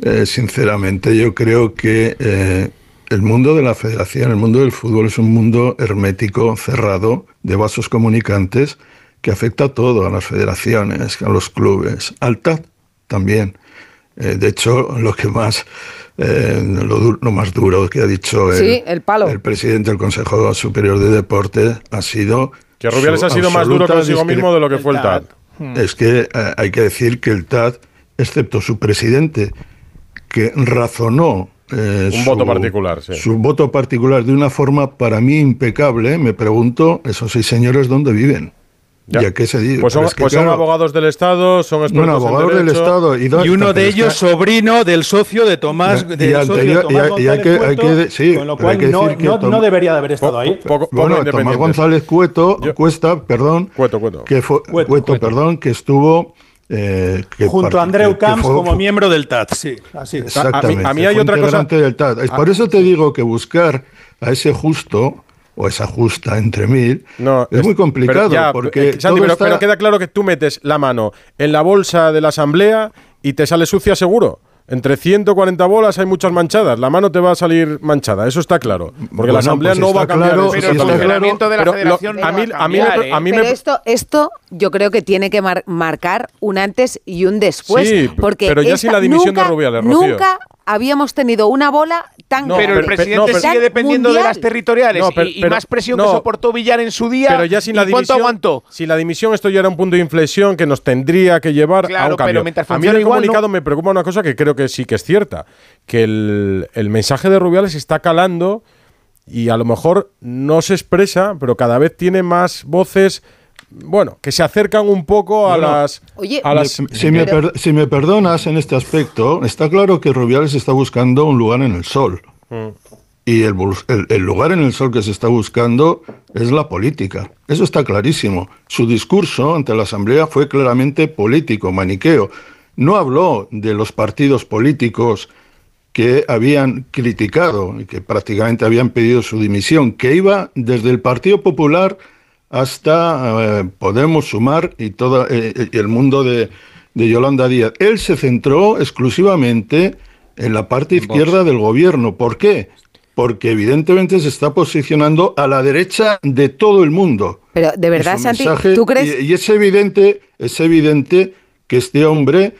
Eh, sinceramente, yo creo que eh, el mundo de la federación, el mundo del fútbol es un mundo hermético, cerrado, de vasos comunicantes, que afecta a todo, a las federaciones, a los clubes, al TAT también. Eh, de hecho, lo que más, eh, lo, du- lo más duro que ha dicho el, Sí, el palo. el presidente del Consejo Superior de Deportes ha sido Que Rubiales su ha sido más duro consigo mismo de lo que fue el TAT. Es que eh, hay que decir que el TAT, excepto su presidente, que razonó eh, Un voto particular, sí. su voto particular de una forma para mí impecable, me pregunto, esos seis señores, ¿dónde viven? ¿Y a qué se dice? Pues son, es que, pues son claro, abogados del Estado, son expertos Bueno, en abogados del derecho. Estado y, dos- Y uno pero de que- ellos sobrino del socio de Tomás, Y del socio de anterior- Tomás y hay- y hay González que- hay Cueto, que- sí, con lo pero hay cual que no, decir que no- Tom- no debería de haber estado ahí. bueno, Tomás González Cueto, Cuesta, perdón, que fue, Cueto, perdón, que estuvo eh, que Junto a Andreu que- que Camps fue- como miembro del TAT, sí, así. Exactamente. A mí- a mí hay otra cosa- del TAT. Es Por eso te digo que buscar a ese justo o esa justa entre mil es, muy complicado Pero ya, porque eh, Santi, todo pero, está- pero queda claro que tú metes la mano en la bolsa de la asamblea y te sale sucia seguro. Entre 140 bolas hay muchas manchadas. La mano te va a salir manchada, eso está claro. Porque Bueno, la asamblea pues no va a cambiar claro, eso. pero el claro. funcionamiento de la Pero lo- federación a mí, no va a a mí, me- a mí Pero me- esto, esto yo creo que tiene que mar- marcar un antes y un después. Sí, porque pero ya esta- sin la dimisión de Rubiales, Rocío. Nunca habíamos tenido una bola tan pero grande. el presidente no, pero- sigue dependiendo de las territoriales No, pero- y, y pero- más presión no. que soportó Villar en su día. Pero ya sin la ¿Y ¿Cuánto dimisión, aguantó? sin la dimisión esto ya era un punto de inflexión que nos tendría que llevar a Claro, un cambio. pero mientras a mí funcione el igual, comunicado no. me preocupa una cosa que creo que sí que es cierta, que el, el mensaje de Rubiales está calando y a lo mejor no se expresa, pero cada vez tiene más voces, bueno, que se acercan un poco a Bueno, las... Oye, a las si, me per- si me perdonas en este aspecto, está claro que Rubiales está buscando un lugar en el sol. Mm. Y el, bus- el- el lugar en el sol que se está buscando es la política. Eso está clarísimo. Su discurso ante la Asamblea fue claramente político, maniqueo. No habló de los partidos políticos que habían criticado y que prácticamente habían pedido su dimisión, que iba desde el Partido Popular hasta eh, Podemos Sumar y todo eh, eh, el mundo de, de Yolanda Díaz. Él se centró exclusivamente en la parte izquierda del gobierno. ¿Por qué? Porque evidentemente se está posicionando a la derecha de todo el mundo. Pero de verdad, Santi, mensaje- ¿tú crees? Y, y es evidente, es evidente que este hombre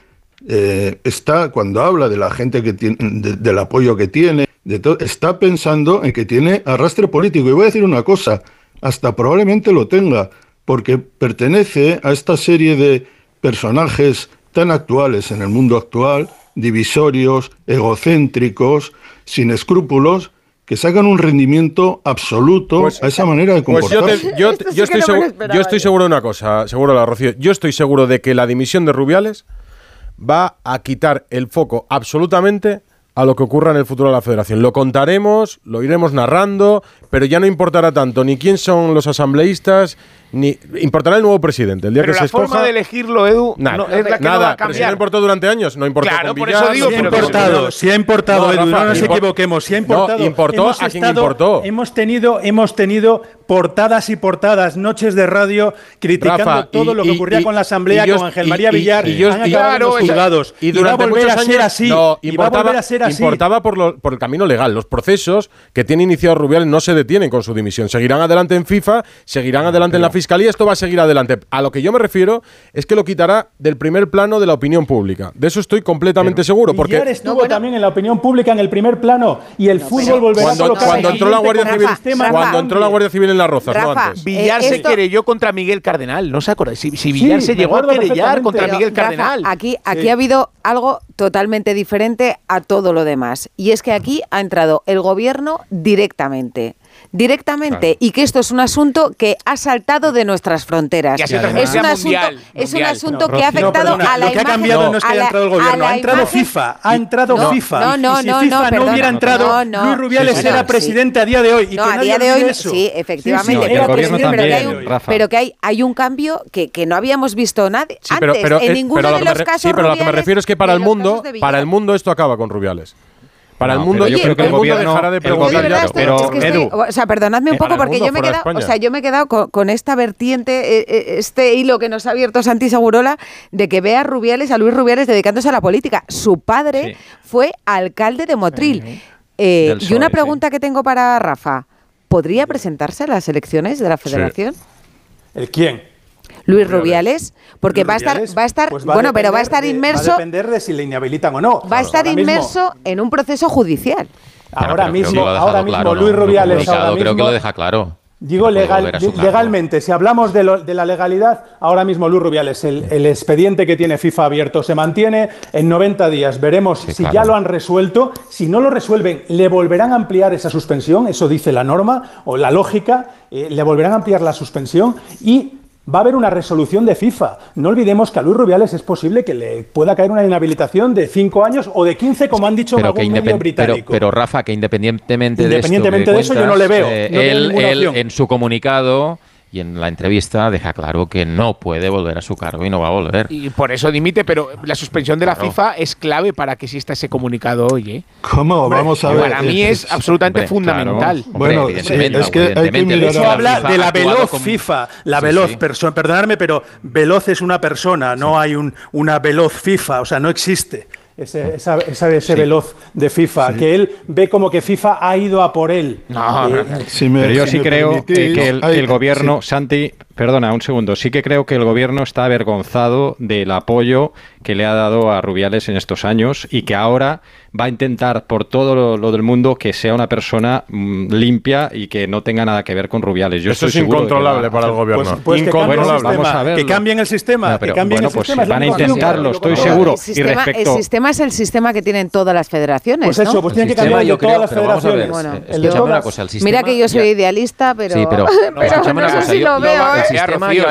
eh, está, cuando habla de la gente que tiene, de- del apoyo que tiene, de todo, está pensando en que tiene arrastre político. Y voy a decir una cosa, hasta probablemente lo tenga, porque pertenece a esta serie de personajes tan actuales en el mundo actual, divisorios, egocéntricos, sin escrúpulos, que sacan un rendimiento absoluto a esa manera de Pues yo, comportarse. te- yo- yo estoy seguro, yo estoy seguro de una cosa, seguro la Rocío. Yo estoy seguro de que la dimisión de Rubiales va a quitar el foco absolutamente a lo que ocurra en el futuro de la federación. Lo contaremos, lo iremos narrando, pero ya no importará tanto ni quién son los asambleístas, ni importará el nuevo presidente. El día Pero que la se escoja, forma de elegirlo, Edu, nada, no, es la que no nada, va a pero si no cambiar. importó durante años, no importó Claro, con por Villar, eso digo, no Sí ha importado, sí ha importado, No, Edu, Rafa, no nos import- equivoquemos, sí ha No, importado. importó Hemos a quien estado- importó. Hemos tenido, hemos tenido portadas y portadas, noches de radio criticando Rafa, todo y- lo que y- ocurría y- con la Asamblea, y con Ángel y- María y- Villar, y han y- acabado los juzgados. Y Y, va a durante volver muchos a ser años, así. no, y va a volver a ser así. importaba por, por el camino legal. Los procesos que tiene iniciado Rubiales no se detienen con su dimisión. Seguirán adelante en FIFA, seguirán adelante en la Fiscalía, esto va a seguir adelante. A lo que yo me refiero es que lo quitará del primer plano de la opinión pública. De eso estoy completamente seguro. Porque Villar estuvo también en la opinión pública en el primer plano y el fútbol volverá cuando, a colocar cuando el entró la Guardia Civil, cuando entró la Guardia Civil en las Rozas, no antes. Villar Eh, se querelló contra Miguel Cardenal, ¿no se acuerda? Si, si Villar Sí, se llegó a querellar contra Pero, Miguel Rafa, Cardenal. aquí, aquí ha habido algo totalmente diferente a todo lo demás. Y es que aquí ha entrado el gobierno directamente. Directamente. Y que esto es un asunto que ha saltado de nuestras fronteras. Ha es un asunto, es un asunto No, que ha afectado perdona, a la lo que ha imagen. cambiado no es que haya entrado el gobierno, ha entrado imagen- FIFA, ha entrado No, FIFA. no, no, y si no, FIFA no, no, perdona. hubiera entrado, No, no. Luis Rubiales Sí, sí, era sí. presidente a día de hoy. Y No, que a día de hoy eso. sí, efectivamente. Sí, sí, No, y el presidente pero que hay también, un, pero que hay, hay un cambio que, que no habíamos visto nadie Sí, antes. pero, pero, en ninguno pero de los casos sí, pero a lo que me refiero es que para el mundo, para el mundo esto acaba con Rubiales. Para el mundo, yo creo que el mundo gobierno- dejará de el preguntar ya. pero, es que estoy- Edu, o sea, perdonadme un eh, poco el porque yo me quedado, o sea, yo me he quedado con, con esta vertiente, eh, eh, este hilo que nos ha abierto Santi Segurola de que vea a Rubiales, a Luis Rubiales dedicándose a la política. Su padre fue alcalde de Motril. Eh, y una sí. pregunta que tengo para Rafa. ¿Podría presentarse a las elecciones de la Federación? ¿El quién? Luis Rubiales, porque Luis va a estar, Rubiales, va a estar, pues bueno, pero va a estar de- inmerso, Va a depender de si le inhabilitan o no. va a estar mismo- inmerso en un proceso judicial. Ahora Bueno, mismo, ahora mismo. Luis Rubiales ahora creo que lo deja claro. Digo legal- legalmente, si hablamos de, lo- de la legalidad, ahora mismo Luis Rubiales, el, el expediente que tiene FIFA abierto se mantiene. En 90 días veremos si claro. ya lo han resuelto. Si no lo resuelven, le volverán a ampliar esa suspensión, eso dice la norma o la lógica, eh, le volverán a ampliar la suspensión y va a haber una resolución de FIFA. No olvidemos que a Luis Rubiales es posible que le pueda caer una inhabilitación de 5 años o de 15, como han dicho en pero, que algún medio pero, británico. pero, Rafa, que independientemente, Independientemente de de eso, que yo no le veo, no veo él, en su comunicado y en la entrevista deja claro que no puede volver a su cargo y no va a volver. Y por eso dimite, pero la suspensión de la Claro. FIFA es clave para que exista ese comunicado hoy. ¿eh? ¿Cómo? Hombre, Vamos a ver. Para mí es absolutamente Hombre, fundamental. claro. Bueno, Hombre, sí, evidentemente, es que hay que mirar a la habla FIFA de la veloz como- FIFA, la Sí, veloz sí. persona. Perdonadme, pero veloz es una persona, no hay un, una veloz FIFA, o sea, no existe ese, esa- esa- ese veloz de FIFA, que él ve como que FIFA ha ido a por él. No, Eh, Si me- Pero yo si sí creo eh, permitís, que el, hay- que el gobierno, sí. Santi, perdona, un segundo, sí que creo que el gobierno está avergonzado del apoyo que le ha dado a Rubiales en estos años y que ahora va a intentar por todo lo, lo del mundo que sea una persona mm, limpia y que no tenga nada que ver con Rubiales. Yo estoy es que incontrolable para el gobierno. Pues, pues que cambien el incontrolable. Vamos sistema, a verlo. que cambien el sistema, No, pero que cambien bueno, el pues sistema. van a intentarlo, estoy seguro. El sistema, y respecto, el sistema es el sistema que tienen todas las federaciones. Pues ¿no? eso, pues El tienen que cambiar yo creo- todas las pero vamos a ver, federaciones. Bueno, eh, el de una cosa, el sistema Mira que yo soy ya- idealista, pero, Sí, pero, pero escúchame no una sé cosa, si yo- lo veo. el ¿eh? sistema, Rocío,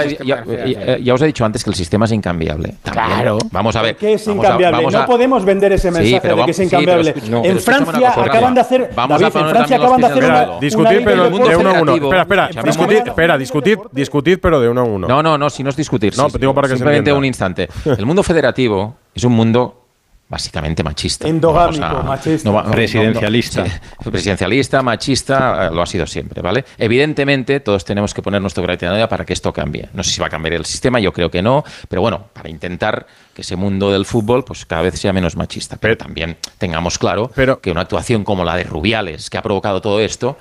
ya, os he dicho antes que el sistema es incambiable. También. Claro. Vamos a ver. ¿Qué es incambiable? no a- podemos vender ese Sí, mensaje pero de que es sí, incambiable. escucha- no, en Francia cosa, acaban de hacer. Vamos a David, en poner Francia acaban de hacer en una. Discutir, pero del mundo de uno a uno. federativo. Espera, espera, discutir, espera, discutir, discutir, pero de uno a uno. No, no, no, si no es discutir. No, sí, digo para que Simplemente un instante. El mundo federativo es un mundo básicamente machista. Endogámico, a- machista. Presidencialista. sí, presidencialista, machista, eh, lo ha sido siempre, ¿vale? Evidentemente, todos tenemos que poner nuestro granito de arena para que esto cambie. No sé si va a cambiar el sistema, yo creo que no, pero bueno, para intentar que ese mundo del fútbol pues cada vez sea menos machista. Pero, también tengamos claro que una actuación como la de Rubiales, que ha provocado todo esto,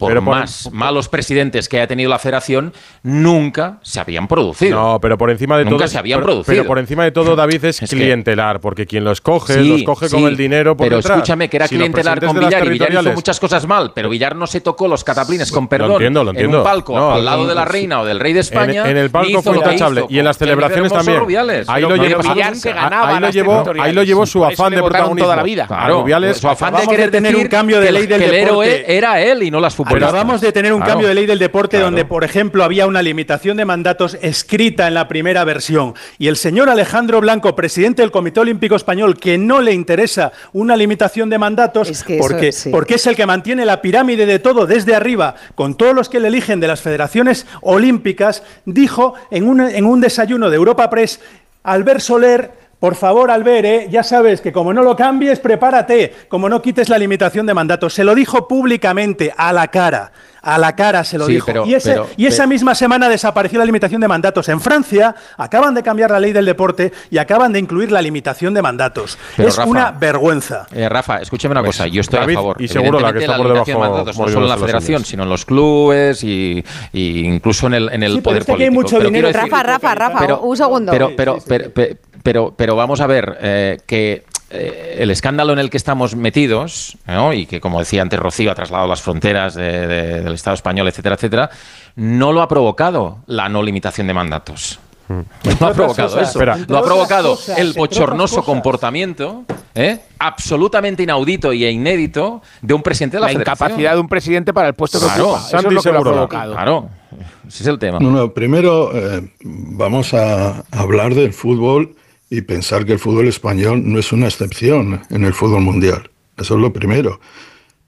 por Pero por- más malos presidentes que haya tenido la federación, nunca se habían producido. No, pero por encima de Nunca todo. se habían pero, producido. Pero por encima de todo, David, es, Es que- clientelar, porque quien los coge, Sí, los coge con el dinero por Pero detrás. escúchame, que era Si clientelar con Villar y Villar hizo muchas cosas mal, pero Villar no se tocó los cataplines con perdón Lo entiendo, lo en un palco No, al lado no, de la sí. reina o del rey de España. En, en el palco fue intachable. Y en las celebraciones también. Rubiales. Ahí lo Pero llevó, Villar ahí lo llevó, ahí lo llevó su afán de protagonismo. toda la vida. A Rubiales, su afán de querer tener un cambio de ley el- del que el héroe deporte. era él y no las futbolistas. Acabamos de tener un Claro. cambio de ley del deporte Claro. donde, por ejemplo, había una limitación de mandatos escrita en la primera versión. Y el señor Alejandro Blanco, presidente del Comité Olímpico Español, que no le interesa una limitación de mandatos que eso, porque, sí. porque es el que mantiene la pirámide de todo desde arriba, con todos los que le eligen de las federaciones olímpicas, dijo en un, en un desayuno de Europa Press, Albert Soler, por favor, Albert, ¿eh? ya sabes que como no lo cambies, prepárate, como no quites la limitación de mandatos. Se lo dijo públicamente, a la cara, a la cara se lo Sí, dijo. pero- y ese- pero- y esa pero- misma semana desapareció la limitación de mandatos. En Francia acaban de cambiar la ley del deporte y acaban de incluir la limitación de mandatos. Es Rafa, una vergüenza. Eh, Rafa, escúchame una Pues, cosa, yo estoy David, a favor. y seguro la que está por limitación de debajo, mandatos, no solo en la federación, sino en los clubes y, y incluso en el, en el Sí, pero poder que aquí hay político. mucho Pero dinero. decir- Rafa, Rafa, Rafa, pero- un segundo. Pero, pero, pero, pero, vamos a ver eh, que eh, el escándalo en el que estamos metidos, ¿no? y que, como decía antes Rocío, ha trasladado las fronteras de- de- del Estado español, etcétera, etcétera, no lo ha provocado la no limitación de mandatos. No ha provocado cosas, eso. espera. Lo ha provocado cosas, el bochornoso comportamiento, ¿eh? absolutamente inaudito y inédito, de un presidente de la, La federación. incapacidad de un presidente para el puesto que Claro, ocupa. Eso es lo que lo ha provocado. Claro, ese es el tema. No, no, primero eh, vamos a hablar del fútbol y pensar que el fútbol español no es una excepción en el fútbol mundial. Eso es lo primero.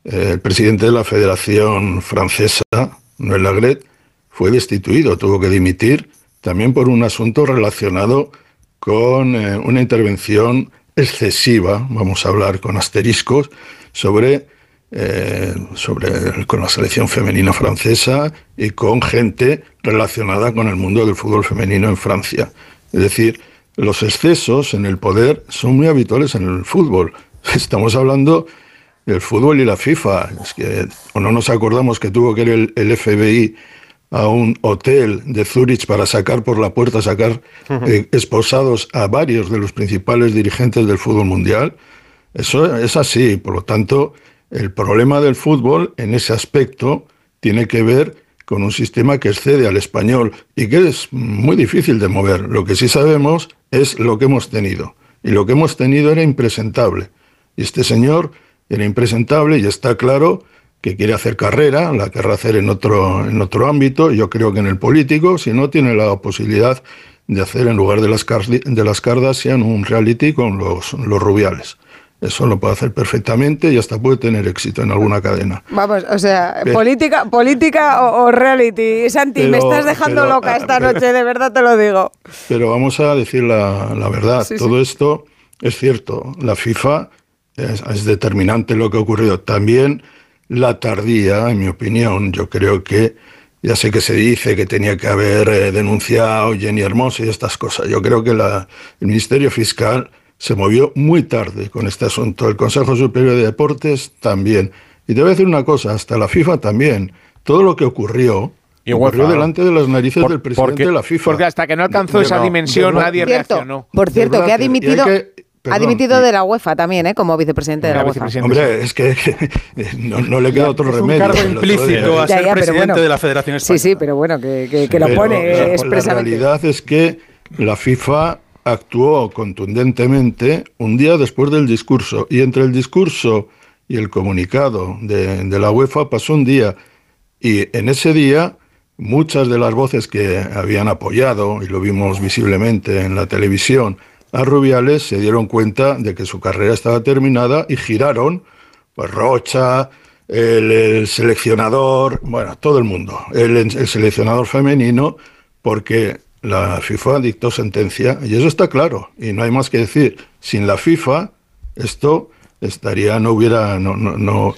Eh, el presidente de la Federación Francesa, Noël Lagret, fue destituido, tuvo que dimitir también por un asunto relacionado con eh, una intervención excesiva, vamos a hablar con asteriscos, sobre, eh, sobre con la selección femenina francesa y con gente relacionada con el mundo del fútbol femenino en Francia. Es decir, los excesos en el poder son muy habituales en el fútbol. Estamos hablando del fútbol y la FIFA. Es que o no nos acordamos que tuvo que ir el, el FBI a un hotel de Zurich para sacar por la puerta, sacar eh, esposados a varios de los principales dirigentes del fútbol mundial. Eso es así. Por lo tanto, el problema del fútbol en ese aspecto tiene que ver con un sistema que excede al español y que es muy difícil de mover. Lo que sí sabemos es lo que hemos tenido. Y lo que hemos tenido era impresentable. Y este señor era impresentable y está claro que quiere hacer carrera, la querrá hacer en otro, en otro ámbito, yo creo que en el político, si no tiene la posibilidad de hacer en lugar de las, de las Kardashian un reality con los, los rubiales. Eso lo puede hacer perfectamente y hasta puede tener éxito en alguna cadena. Vamos, o sea, política, política o, reality. Santi, me estás dejando loca esta noche, de verdad te lo digo. Pero vamos a decir la, la verdad. Todo esto es cierto. La FIFA es, es, determinante lo que ha ocurrido. También la tardía, en mi opinión, yo creo que ya sé que se dice que tenía que haber eh, denunciado Jenny Hermoso y estas cosas. Yo creo que la, el Ministerio Fiscal se movió muy tarde con este asunto. El Consejo Superior de Deportes también. Y te voy a decir una cosa, hasta la FIFA también. Todo lo que ocurrió, ocurrió delante de las narices del presidente de la FIFA. Porque hasta que no alcanzó esa dimensión nadie reaccionó. Por cierto, que ha dimitido... ha dimitido de la UEFA también, ¿eh? como vicepresidente de la UEFA. Hombre, es que, no, le queda otro remedio. un cargo implícito a ser presidente de la Federación Española. Sí, sí, pero bueno, que, que, lo pone expresamente. La realidad es que la FIFA actuó contundentemente un día después del discurso y entre el discurso y el comunicado de, la UEFA pasó un día y en ese día muchas de las voces que habían apoyado, y lo vimos visiblemente en la televisión, a Rubiales se dieron cuenta de que su carrera estaba terminada y giraron, pues Rocha, el, seleccionador, bueno, todo el mundo, el seleccionador femenino, porque la FIFA dictó sentencia y eso está claro y no hay más que decir. Sin la FIFA esto estaría no hubiera no no, no.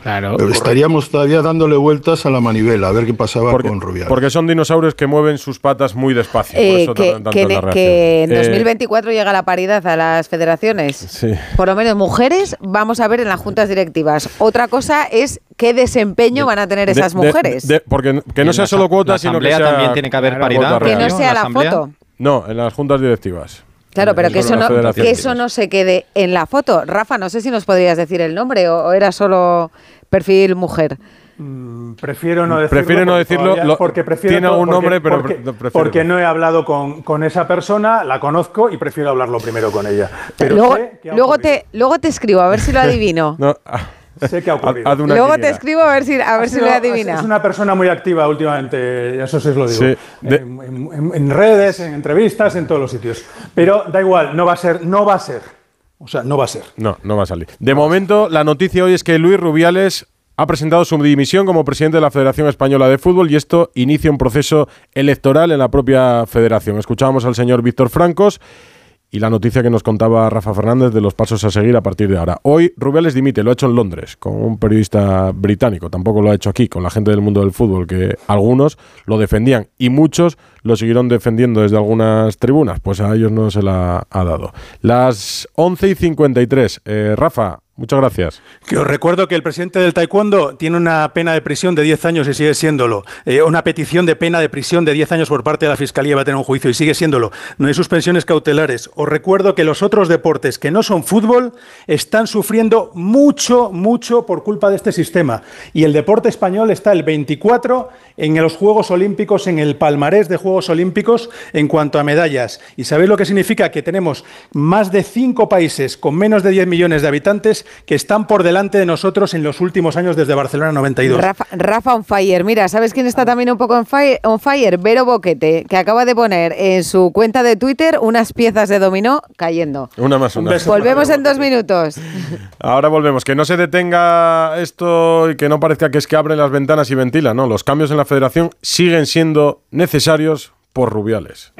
Estaríamos todavía dándole vueltas a la manivela a ver qué pasaba con Rubiales. porque son dinosaurios que mueven sus patas muy despacio por eh, eso que, que, que, en 2024 eh, llega la paridad a las federaciones. Sí. por lo menos mujeres vamos a ver en las juntas directivas. Otra cosa es qué desempeño van a tener esas mujeres. porque que no sea solo cuotas sino que sea también tiene que haber paridad. que no sea la foto. No en las juntas directivas Claro, pero que eso, no, que eso no se quede en la foto. Rafa, no sé si nos podrías decir el nombre o, era solo perfil mujer. Mm, prefiero no decirlo. Prefiero no decirlo. porque prefiero tiene algún nombre, pero porque, no he hablado con, con, esa persona, la conozco y prefiero hablarlo primero con ella. Pero luego, luego te, luego te escribo a ver si lo adivino. no. Sé que ha ocurrido. Luego te escribo a ver si, a ver si lo adivina. Es una persona muy activa últimamente, eso sí os lo digo. en, redes, en entrevistas, en todos los sitios. Pero da igual, no va a ser, no va a ser. O sea, no va a ser. No, no va a salir. De momento, la noticia hoy es que Luis Rubiales ha presentado su dimisión como presidente de la Federación Española de Fútbol y esto inicia un proceso electoral en la propia federación. Escuchábamos al señor Víctor Francos y la noticia que nos contaba Rafa Fernández de los pasos a seguir a partir de ahora. Hoy Rubiales dimite, lo ha hecho en Londres con un periodista británico, tampoco lo ha hecho aquí con la gente del mundo del fútbol, que algunos lo defendían y muchos lo siguieron defendiendo desde algunas tribunas, pues a ellos no se la ha dado. Las 11 y 53. Eh, Rafa, Muchas gracias. Que os recuerdo que el presidente del Taekwondo tiene una pena de prisión de 10 años y sigue siéndolo. Eh, una petición de pena de prisión de 10 años por parte de la Fiscalía va a tener un juicio y sigue siéndolo. No hay suspensiones cautelares. Os recuerdo que los otros deportes que no son fútbol están sufriendo mucho, mucho por culpa de este sistema. Y el deporte español está el 24 en los Juegos Olímpicos, en el palmarés de Juegos Olímpicos en cuanto a medallas. ¿Y sabéis lo que significa? Que tenemos más de 5 países con menos de 10 millones de habitantes que están por delante de nosotros en los últimos años desde Barcelona 92. Rafa, Rafa on fire. Mira, ¿sabes quién está también un poco on fire? on fire? Vero Boquete, que acaba de poner en su cuenta de Twitter unas piezas de dominó cayendo. Una más una. Volvemos en dos minutos. Ahora volvemos. Que no se detenga esto y que no parezca que es que abren las ventanas y ventilan. No, los cambios en la federación siguen siendo necesarios por Rubiales.